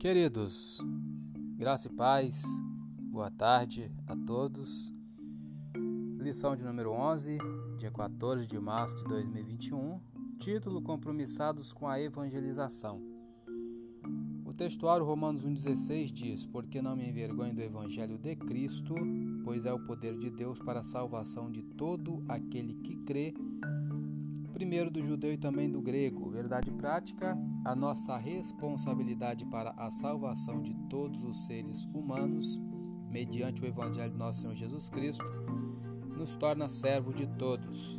Queridos, graça e paz, boa tarde a todos. Lição de número 11, dia 14 de março de 2021. Título: Compromissados com a Evangelização. O textuário Romanos 1,16 diz: Porque não me envergonho do Evangelho de Cristo, pois é o poder de Deus para a salvação de todo aquele que crê primeiro do judeu e também do grego. Verdade prática: a nossa responsabilidade para a salvação de todos os seres humanos, mediante o Evangelho de nosso Senhor Jesus Cristo, nos torna servo de todos.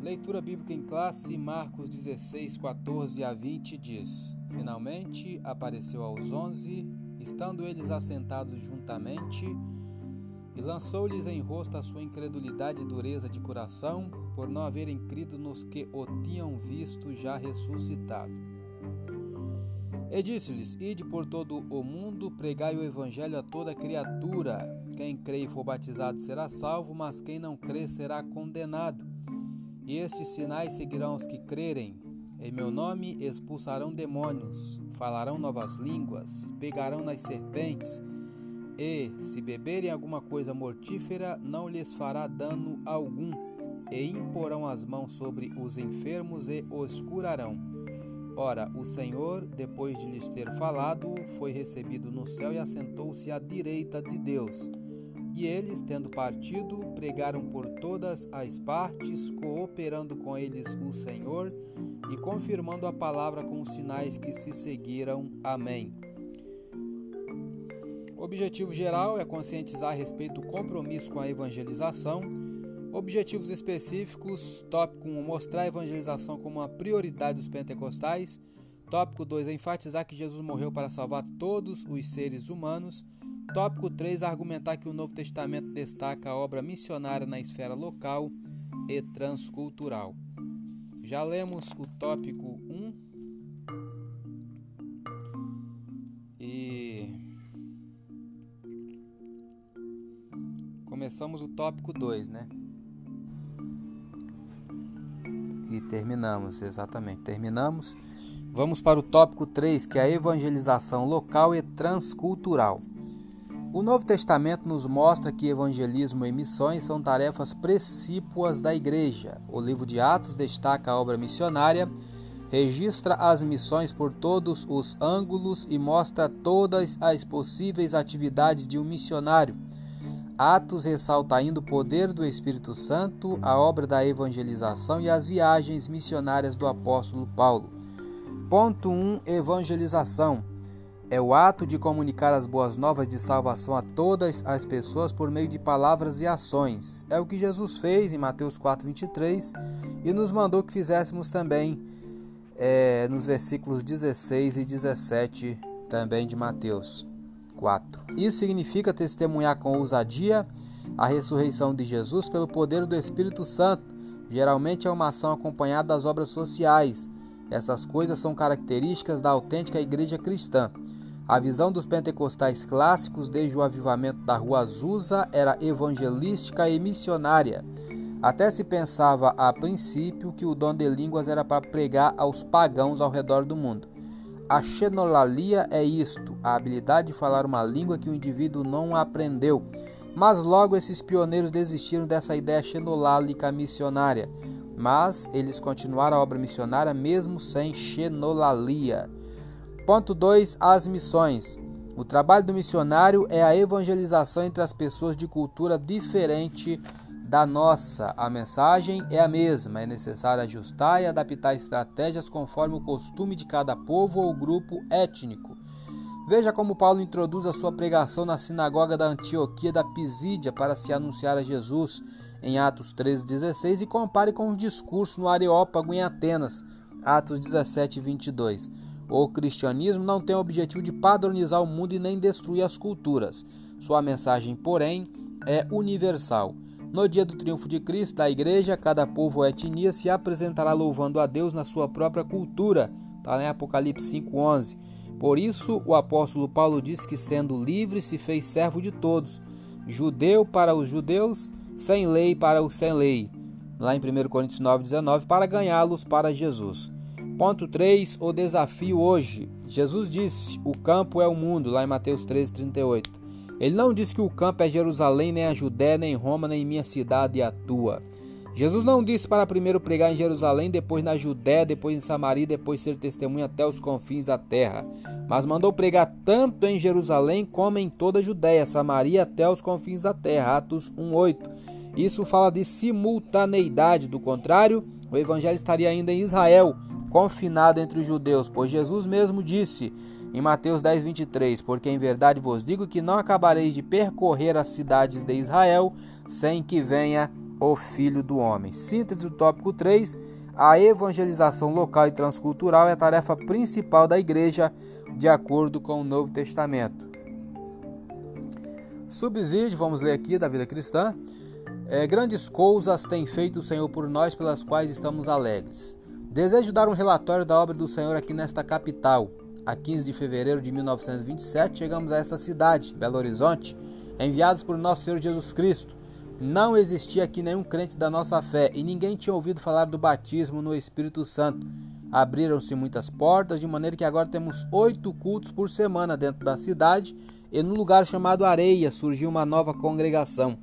Leitura bíblica em classe, Marcos 16, 14 a 20 diz: Finalmente apareceu aos onze, estando eles assentados juntamente, e lançou-lhes em rosto a sua incredulidade e dureza de coração, por não haverem crido nos que o tinham visto já ressuscitado. E disse-lhes: Ide por todo o mundo, pregai o evangelho a toda criatura. Quem crê e for batizado será salvo, mas quem não crê será condenado. E estes sinais seguirão os que crerem. Em meu nome expulsarão demônios, falarão novas línguas, pegarão nas serpentes e, se beberem alguma coisa mortífera, não lhes fará dano algum, e imporão as mãos sobre os enfermos e os curarão. Ora, o Senhor, depois de lhes ter falado, foi recebido no céu e assentou-se à direita de Deus. E eles, tendo partido, pregaram por todas as partes, cooperando com eles o Senhor e confirmando a palavra com os sinais que se seguiram. Amém. O objetivo geral é conscientizar a respeito do compromisso com a evangelização. Objetivos específicos: tópico 1, mostrar a evangelização como uma prioridade dos pentecostais. Tópico 2, enfatizar que Jesus morreu para salvar todos os seres humanos. Tópico 3, argumentar que o Novo Testamento destaca a obra missionária na esfera local e transcultural. Já lemos o tópico começamos o tópico 2, né? E terminamos, exatamente, terminamos. Vamos para o tópico 3, que é a evangelização local e transcultural. O Novo Testamento nos mostra que evangelismo e missões são tarefas precípuas da igreja. O livro de Atos destaca a obra missionária, registra as missões por todos os ângulos e mostra todas as possíveis atividades de um missionário Atos ressalta ainda o poder do Espírito Santo, a obra da evangelização e as viagens missionárias do apóstolo Paulo. Ponto 1. Evangelização. É o ato de comunicar as boas novas de salvação a todas as pessoas por meio de palavras e ações. É o que Jesus fez em Mateus 4,23 e nos mandou que fizéssemos também é, nos versículos 16 e 17 também de Mateus. 4. Isso significa testemunhar com ousadia a ressurreição de Jesus pelo poder do Espírito Santo. Geralmente é uma ação acompanhada das obras sociais. Essas coisas são características da autêntica igreja cristã. A visão dos pentecostais clássicos desde o avivamento da Rua Azusa era evangelística e missionária. Até se pensava a princípio que o dom de línguas era para pregar aos pagãos ao redor do mundo. A xenolalia é isto, a habilidade de falar uma língua que o indivíduo não aprendeu. Mas logo esses pioneiros desistiram dessa ideia xenolálica missionária. Mas eles continuaram a obra missionária mesmo sem xenolalia. Ponto 2. As missões. O trabalho do missionário é a evangelização entre as pessoas de cultura diferente da nossa. A mensagem é a mesma, é necessário ajustar e adaptar estratégias conforme o costume de cada povo ou grupo étnico. Veja como Paulo introduz a sua pregação na sinagoga da Antioquia da Pisídia para se anunciar a Jesus em Atos 13:16 e compare com o discurso no Areópago em Atenas, Atos 17 22. O cristianismo não tem o objetivo de padronizar o mundo e nem destruir as culturas. Sua mensagem, porém, é universal. No dia do triunfo de Cristo da igreja, cada povo ou etnia se apresentará louvando a Deus na sua própria cultura. Está em Apocalipse 5:11. Por isso, o apóstolo Paulo diz que sendo livre se fez servo de todos, judeu para os judeus, sem lei para os sem lei. Lá em 1 Coríntios 9:19 para ganhá-los para Jesus. Ponto 3, o desafio hoje. Jesus disse: O campo é o mundo, lá em Mateus 13, 38. Ele não disse que o campo é Jerusalém, nem a Judéia, nem Roma, nem minha cidade e a tua. Jesus não disse para primeiro pregar em Jerusalém, depois na Judéia, depois em Samaria, depois ser testemunha até os confins da terra. Mas mandou pregar tanto em Jerusalém como em toda a Judéia, Samaria até os confins da terra. Atos 1:8. Isso fala de simultaneidade, do contrário, o evangelho estaria ainda em Israel, confinado entre os judeus, pois Jesus mesmo disse em Mateus 10, 23: Porque em verdade vos digo que não acabareis de percorrer as cidades de Israel sem que venha o Filho do Homem. Síntese do tópico 3: A evangelização local e transcultural é a tarefa principal da igreja, de acordo com o Novo Testamento. Subsídio, vamos ler aqui da vida cristã. É, grandes coisas tem feito o Senhor por nós, pelas quais estamos alegres. Desejo dar um relatório da obra do Senhor aqui nesta capital. A 15 de fevereiro de 1927, chegamos a esta cidade, Belo Horizonte, enviados por nosso Senhor Jesus Cristo. Não existia aqui nenhum crente da nossa fé e ninguém tinha ouvido falar do batismo no Espírito Santo. Abriram-se muitas portas, de maneira que agora temos oito cultos por semana dentro da cidade e no lugar chamado Areia surgiu uma nova congregação.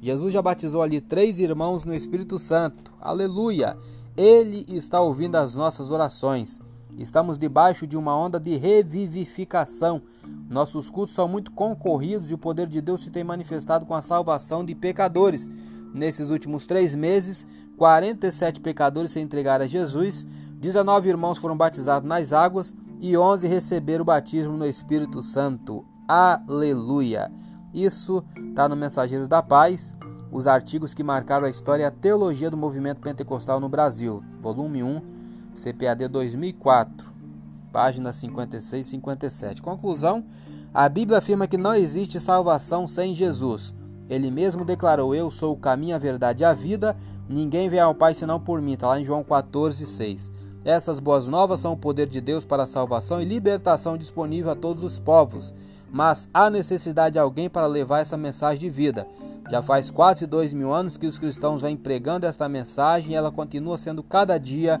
Jesus já batizou ali três irmãos no Espírito Santo. Aleluia! Ele está ouvindo as nossas orações. Estamos debaixo de uma onda de revivificação. Nossos cultos são muito concorridos e o poder de Deus se tem manifestado com a salvação de pecadores. Nesses últimos três meses, 47 pecadores se entregaram a Jesus, 19 irmãos foram batizados nas águas e 11 receberam o batismo no Espírito Santo. Aleluia! Isso está no Mensageiros da Paz, os artigos que marcaram a história e a teologia do movimento pentecostal no Brasil, volume 1, CPAD 2004, páginas 56 e 57. Conclusão: a Bíblia afirma que não existe salvação sem Jesus. Ele mesmo declarou: Eu sou o caminho, a verdade e a vida. Ninguém vem ao Pai senão por mim. Está lá em João 14, 6. Essas boas novas são o poder de Deus para a salvação e libertação disponível a todos os povos mas há necessidade de alguém para levar essa mensagem de vida. Já faz quase dois mil anos que os cristãos vêm pregando esta mensagem e ela continua sendo cada dia